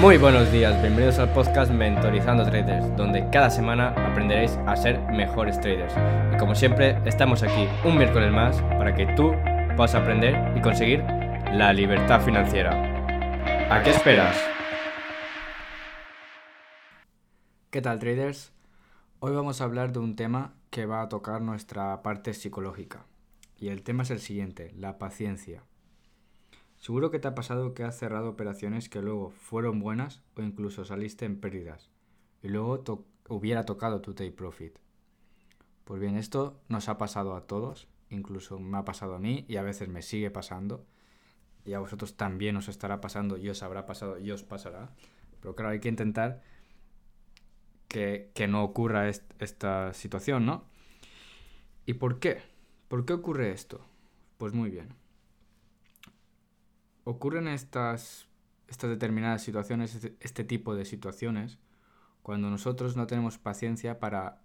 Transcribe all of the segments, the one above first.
Muy buenos días, bienvenidos al podcast Mentorizando Traders, donde cada semana aprenderéis a ser mejores traders. Y como siempre, estamos aquí un miércoles más para que tú puedas aprender y conseguir la libertad financiera. ¿A qué esperas? ¿Qué tal traders? Hoy vamos a hablar de un tema que va a tocar nuestra parte psicológica. Y el tema es el siguiente, la paciencia. Seguro que te ha pasado que has cerrado operaciones que luego fueron buenas o incluso saliste en pérdidas y luego hubiera tocado tu take profit. Pues bien, esto nos ha pasado a todos, incluso me ha pasado a mí y a veces me sigue pasando y a vosotros también os estará pasando y os habrá pasado y os pasará. Pero claro, hay que intentar que, no ocurra esta situación, ¿no? ¿Y por qué? ¿Por qué ocurre esto? Pues muy bien ocurren estas, estas determinadas situaciones, este, este, tipo de situaciones, cuando nosotros no tenemos paciencia para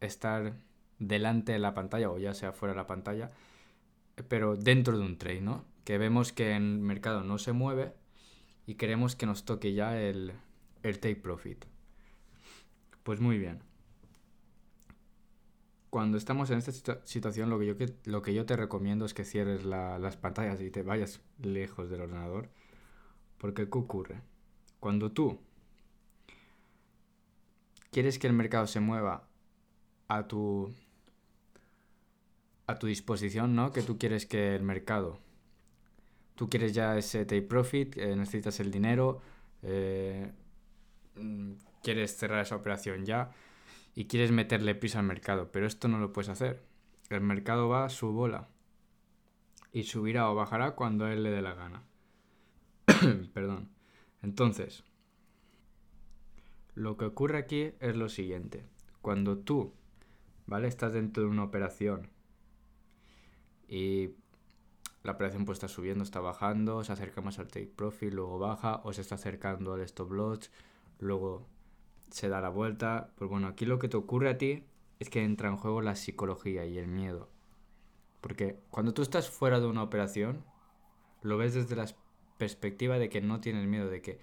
estar delante de la pantalla o ya sea fuera de la pantalla, pero dentro de un trade, ¿no? Que vemos que el mercado no se mueve y queremos que nos toque ya el, el take profit. Pues muy bien cuando estamos en esta situación, lo que, yo, lo que yo te recomiendo es que cierres las pantallas y te vayas lejos del ordenador. Porque ¿qué ocurre? Cuando tú quieres que el mercado se mueva a tu, a tu disposición, ¿no? Que tú quieres que el mercado, tú quieres ya ese take profit, eh, necesitas el dinero, eh, mm, quieres cerrar esa operación ya y quieres meterle prisa al mercado, pero esto no lo puedes hacer. El mercado va a su bola y subirá o bajará cuando a él le dé la gana. Perdón. Entonces, lo que ocurre aquí es lo siguiente. Cuando tú, ¿vale? Estás dentro de una operación y la operación pues está subiendo, está bajando, se acerca más al take profit, luego baja o se está acercando al stop loss, luego se da la vuelta. Pues bueno, aquí lo que te ocurre a ti es que entra en juego la psicología y el miedo. Porque cuando tú estás fuera de una operación, lo ves desde la perspectiva de que no tienes miedo, de que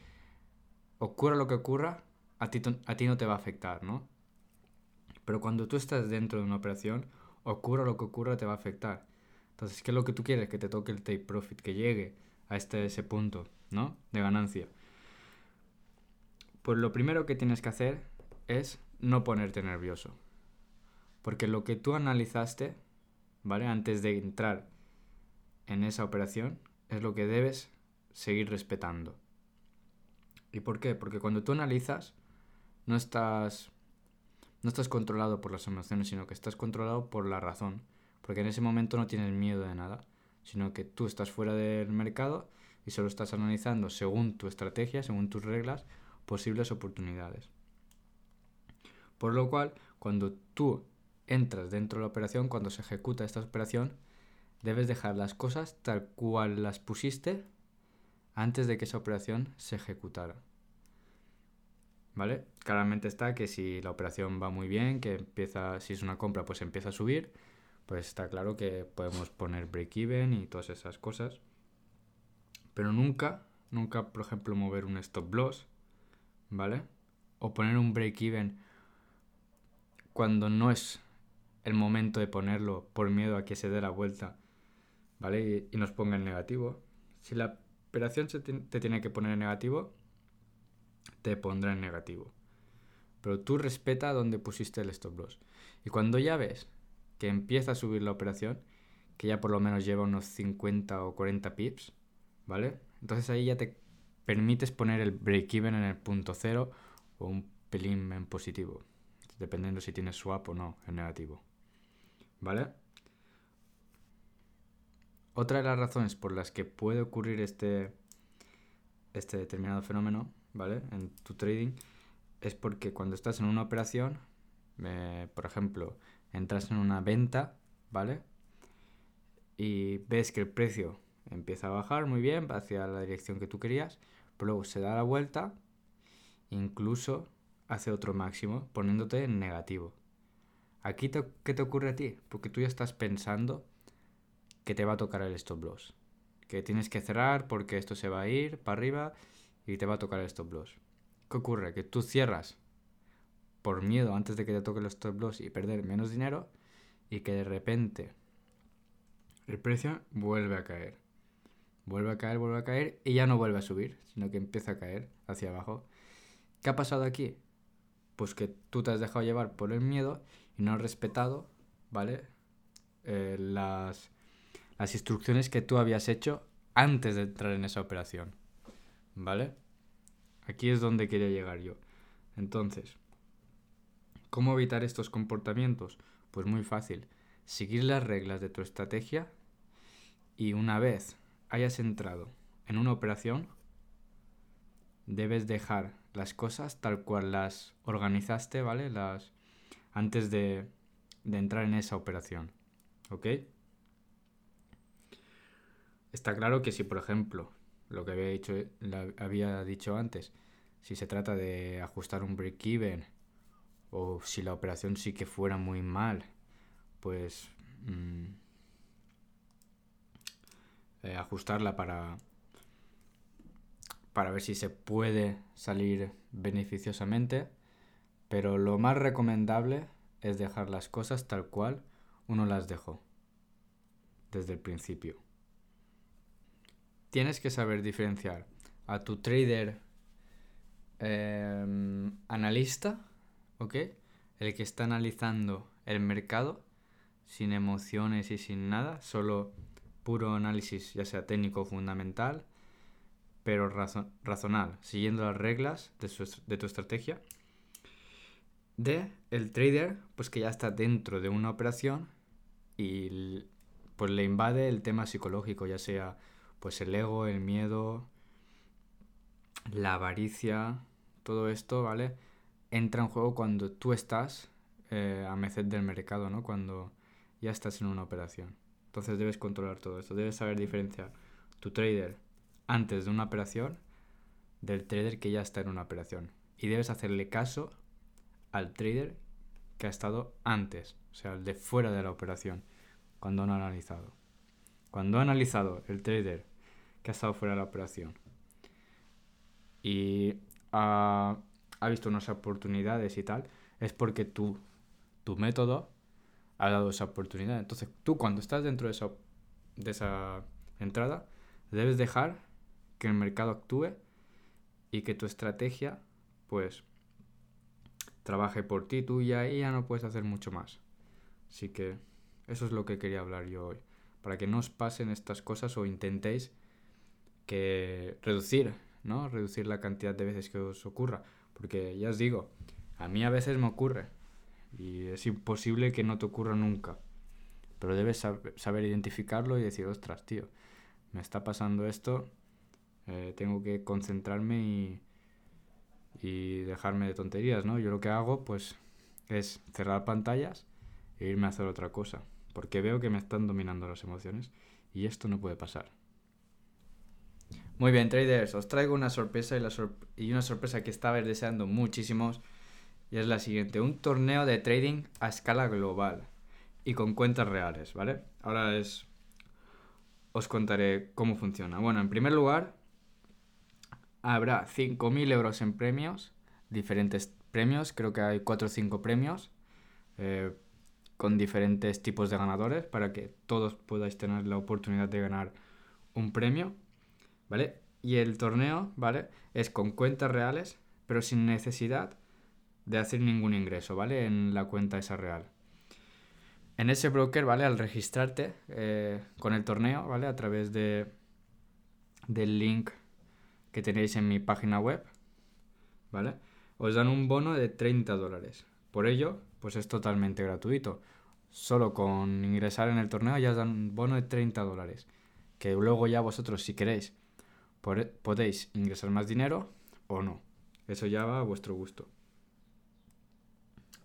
ocurra lo que ocurra, a ti, a ti no te va a afectar, ¿no? Pero cuando tú estás dentro de una operación, ocurra lo que ocurra, te va a afectar. Entonces, ¿qué es lo que tú quieres? Que te toque el take profit, que llegue a este, ese punto, ¿no? De ganancia. Pues lo primero que tienes que hacer es no ponerte nervioso. Porque lo que tú analizaste, ¿vale? Antes de entrar en esa operación, es lo que debes seguir respetando. ¿Y por qué? Porque cuando tú analizas, no estás, no estás controlado por las emociones, sino que estás controlado por la razón. Porque en ese momento no tienes miedo de nada, sino que tú estás fuera del mercado y solo estás analizando según tu estrategia, según tus reglas, posibles oportunidades. Por lo cual, cuando tú entras dentro de la operación, cuando se ejecuta esta operación, debes dejar las cosas tal cual las pusiste antes de que esa operación se ejecutara. ¿Vale? Claramente está que si la operación va muy bien, que empieza, si es una compra, pues empieza a subir, pues está claro que podemos poner break-even y todas esas cosas. Pero nunca, nunca, por ejemplo, mover un stop loss ¿vale? O poner un break-even cuando no es el momento de ponerlo por miedo a que se dé la vuelta, ¿vale? Y, nos ponga en negativo. Si la operación te tiene que poner en negativo, te pondrá en negativo. Pero tú respeta donde pusiste el stop loss. Y cuando ya ves que empieza a subir la operación, que ya por lo menos lleva unos 50 o 40 pips, ¿vale? Entonces ahí ya te permites poner el break-even en el punto cero o un pelín en positivo, dependiendo si tienes swap o no en negativo. ¿Vale? Otra de las razones por las que puede ocurrir este, este determinado fenómeno, ¿vale? En tu trading, es porque cuando estás en una operación, eh, por ejemplo, entras en una venta, ¿vale? Y ves que el precio empieza a bajar muy bien, hacia la dirección que tú querías, pero luego se da la vuelta, incluso hace otro máximo, poniéndote en negativo. Aquí, ¿qué te ocurre a ti? Porque tú ya estás pensando que te va a tocar el stop loss. Que tienes que cerrar porque esto se va a ir para arriba y te va a tocar el stop loss. ¿Qué ocurre? Que tú cierras por miedo antes de que te toque el stop loss y perder menos dinero y que de repente el precio vuelve a caer. Vuelve a caer, vuelve a caer y ya no vuelve a subir, sino que empieza a caer hacia abajo. ¿Qué ha pasado aquí? Pues que tú te has dejado llevar por el miedo y no has respetado, ¿vale? Eh, las, las instrucciones que tú habías hecho antes de entrar en esa operación, ¿vale? Aquí es donde quería llegar yo. Entonces, ¿cómo evitar estos comportamientos? Pues muy fácil. Seguir las reglas de tu estrategia y una vez hayas entrado en una operación, debes dejar las cosas tal cual las organizaste, ¿vale? Las antes de, entrar en esa operación. ¿Ok? Está claro que si, por ejemplo, lo que había dicho, había dicho antes, si se trata de ajustar un break-even o si la operación sí que fuera muy mal, pues mm, eh, ajustarla para, para ver si se puede salir beneficiosamente, pero lo más recomendable es dejar las cosas tal cual uno las dejó desde el principio. Tienes que saber diferenciar a tu trader em, analista, ¿ok? El que está analizando el mercado sin emociones y sin nada, solo puro análisis, ya sea técnico fundamental, pero razonal, siguiendo las reglas de, tu estrategia. De el trader, pues que ya está dentro de una operación y pues le invade el tema psicológico, ya sea pues el ego, el miedo, la avaricia, todo esto, ¿vale? Entra en juego cuando tú estás eh, a merced del mercado, ¿no? Cuando ya estás en una operación. Entonces debes controlar todo esto, debes saber diferenciar tu trader antes de una operación del trader que ya está en una operación. Y debes hacerle caso al trader que ha estado antes, o sea, el de fuera de la operación, cuando no ha analizado. Cuando ha analizado el trader que ha estado fuera de la operación y ha, visto unas oportunidades y tal, es porque tu método ha dado esa oportunidad. Entonces, tú cuando estás dentro de esa, de esa entrada, debes dejar que el mercado actúe y que tu estrategia, pues, trabaje por ti, tú ya, y ya no puedes hacer mucho más. Así que eso es lo que quería hablar yo hoy. Para que no os pasen estas cosas o intentéis que reducir, ¿no? Reducir la cantidad de veces que os ocurra. Porque ya os digo, a mí a veces me ocurre y es imposible que no te ocurra nunca. Pero debes saber identificarlo y decir, ostras, tío, me está pasando esto, eh, tengo que concentrarme y, y dejarme de tonterías, ¿no? Yo lo que hago, pues, es cerrar pantallas e irme a hacer otra cosa. Porque veo que me están dominando las emociones y esto no puede pasar. Muy bien, traders, os traigo una sorpresa y, y una sorpresa que estaba deseando muchísimos y es la siguiente, un torneo de trading a escala global y con cuentas reales, ¿vale? Ahora es os contaré cómo funciona. Bueno, en primer lugar, habrá 5.000 euros en premios, diferentes premios, creo que hay 4 o 5 premios, eh, con diferentes tipos de ganadores, para que todos podáis tener la oportunidad de ganar un premio, ¿vale? Y el torneo, ¿vale? Es con cuentas reales, pero sin necesidad de hacer ningún ingreso, ¿vale? En la cuenta esa real. En ese broker, ¿vale? Al registrarte eh, con el torneo, ¿vale? A través de, del link que tenéis en mi página web, ¿vale? Os dan un bono de 30 dólares. Por ello, pues es totalmente gratuito. Solo con ingresar en el torneo ya os dan un bono de 30 dólares. Que luego ya vosotros, si queréis, podéis ingresar más dinero o no. Eso ya va a vuestro gusto.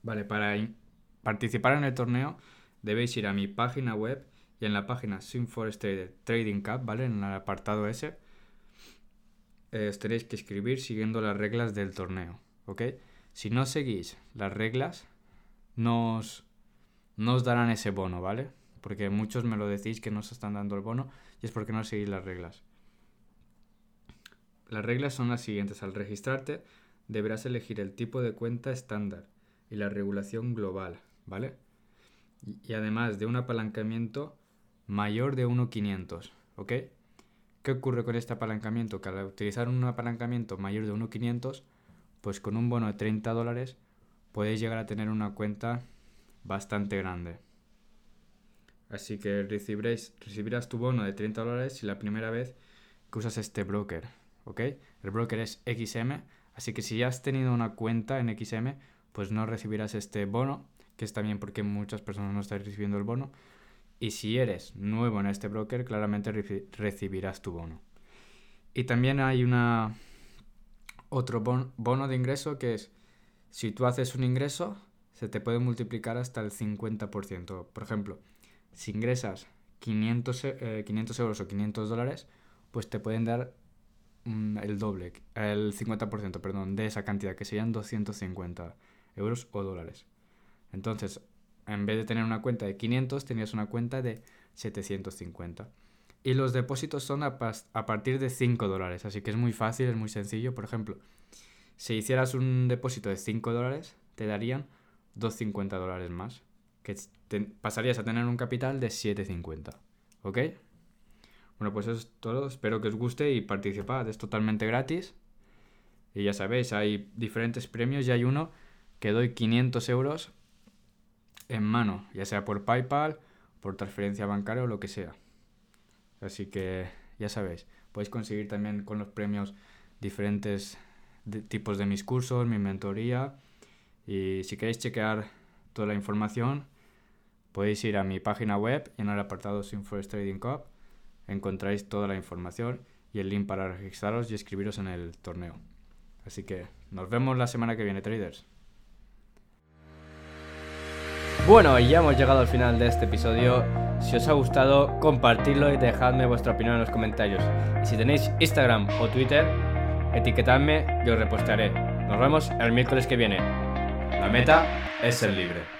Vale, para participar en el torneo debéis ir a mi página web y en la página Sinforest Trading Cup, ¿vale? En el apartado S, eh, os tenéis que escribir siguiendo las reglas del torneo, ¿ok? Si no seguís las reglas, no os, no os darán ese bono, ¿vale? Porque muchos me lo decís que no os están dando el bono y es porque no seguís las reglas. las reglas son las siguientes. Al registrarte, deberás elegir el tipo de cuenta estándar y la regulación global, ¿vale? Y, además de un apalancamiento mayor de 1.500, ¿ok? ¿Qué ocurre con este apalancamiento? Que al utilizar un apalancamiento mayor de 1.500, pues con un bono de 30 dólares puedes llegar a tener una cuenta bastante grande. Así que recibiréis, recibirás tu bono de 30 dólares si la primera vez que usas este broker, ¿ok? El broker es XM, así que si ya has tenido una cuenta en XM, pues no recibirás este bono, que es también porque muchas personas no están recibiendo el bono. Y si eres nuevo en este broker, claramente recibirás tu bono. Y también hay una otro bono de ingreso que es si tú haces un ingreso, se te puede multiplicar hasta el 50%. Por ejemplo, si ingresas 500, 500 eh, euros o 500 dólares, pues te pueden dar el doble, el 50%, perdón, de esa cantidad, que serían 250 euros o dólares. Entonces, en vez de tener una cuenta de 500, tenías una cuenta de 750. Y los depósitos son a, partir de 5 dólares, así que es muy fácil, es muy sencillo. Por ejemplo, si hicieras un depósito de 5 dólares, te darían 2,50 dólares más, que pasarías a tener un capital de 7,50. ¿Ok? Bueno, pues eso es todo. Espero que os guste y participad. Es totalmente gratis. Y ya sabéis, hay diferentes premios y hay uno que doy 500 euros en mano, ya sea por PayPal, por transferencia bancaria o lo que sea. Así que ya sabéis, podéis conseguir también con los premios diferentes tipos de mis cursos, mi mentoría. Y si queréis chequear toda la información, podéis ir a mi página web y en el apartado Sinforest Trading Cup encontráis toda la información y el link para registraros y escribiros en el torneo. Así que nos vemos la semana que viene, traders. Bueno, ya hemos llegado al final de este episodio. Si os ha gustado, compartidlo y dejadme vuestra opinión en los comentarios. Y si tenéis Instagram o Twitter, etiquetadme y os repostaré. Nos vemos el miércoles que viene. La meta es ser libre.